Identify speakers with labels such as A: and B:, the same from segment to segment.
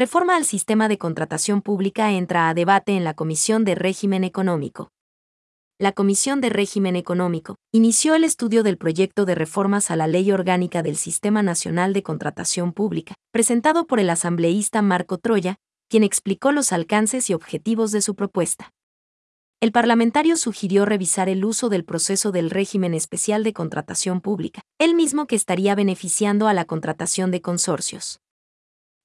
A: Reforma al sistema de contratación pública entra a debate en la Comisión de Régimen Económico. La Comisión de Régimen Económico inició el estudio del proyecto de reformas a la Ley Orgánica del Sistema Nacional de Contratación Pública, presentado por el asambleísta Marco Troya, quien explicó los alcances y objetivos de su propuesta. El parlamentario sugirió revisar el uso del proceso del régimen especial de contratación pública, el mismo que estaría beneficiando a la contratación de consorcios.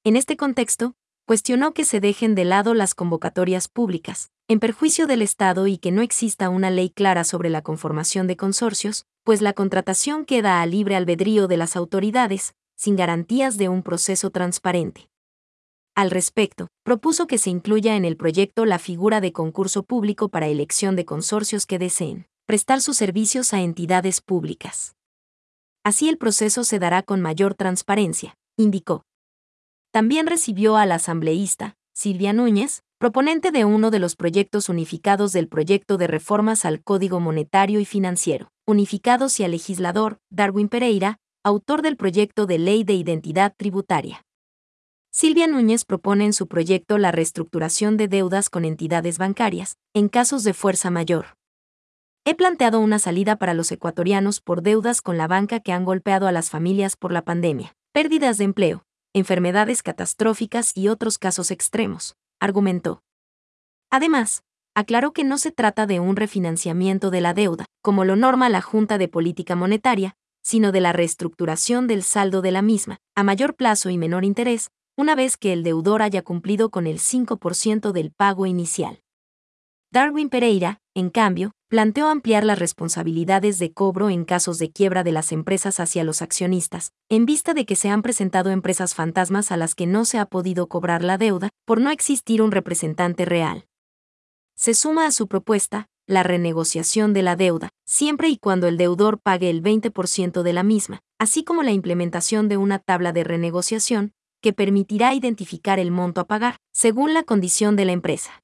A: En este contexto, cuestionó que se dejen de lado las convocatorias públicas, en perjuicio del Estado y que no exista una ley clara sobre la conformación de consorcios, pues la contratación queda a libre albedrío de las autoridades, sin garantías de un proceso transparente. Al respecto, propuso que se incluya en el proyecto la figura de concurso público para elección de consorcios que deseen prestar sus servicios a entidades públicas. Así el proceso se dará con mayor transparencia, indicó. También recibió al asambleísta, Silvia Núñez, proponente de uno de los proyectos unificados del proyecto de reformas al Código Monetario y Financiero, unificados y al legislador, Darwin Pereira, autor del proyecto de ley de identidad tributaria. Silvia Núñez propone en su proyecto la reestructuración de deudas con entidades bancarias, en casos de fuerza mayor. He planteado una salida para los ecuatorianos por deudas con la banca que han golpeado a las familias por la pandemia, pérdidas de empleo, enfermedades catastróficas y otros casos extremos, argumentó. Además, aclaró que no se trata de un refinanciamiento de la deuda, como lo norma la Junta de Política Monetaria, sino de la reestructuración del saldo de la misma, a mayor plazo y menor interés, una vez que el deudor haya cumplido con el 5% del pago inicial. Darwin Pereira, en cambio, planteó ampliar las responsabilidades de cobro en casos de quiebra de las empresas hacia los accionistas, en vista de que se han presentado empresas fantasmas a las que no se ha podido cobrar la deuda por no existir un representante real. Se suma a su propuesta la renegociación de la deuda, siempre y cuando el deudor pague el 20% de la misma, así como la implementación de una tabla de renegociación que permitirá identificar el monto a pagar, según la condición de la empresa.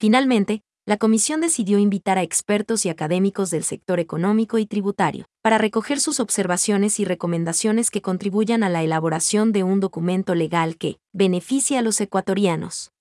A: Finalmente, la comisión decidió invitar a expertos y académicos del sector económico y tributario, para recoger sus observaciones y recomendaciones que contribuyan a la elaboración de un documento legal que beneficie a los ecuatorianos.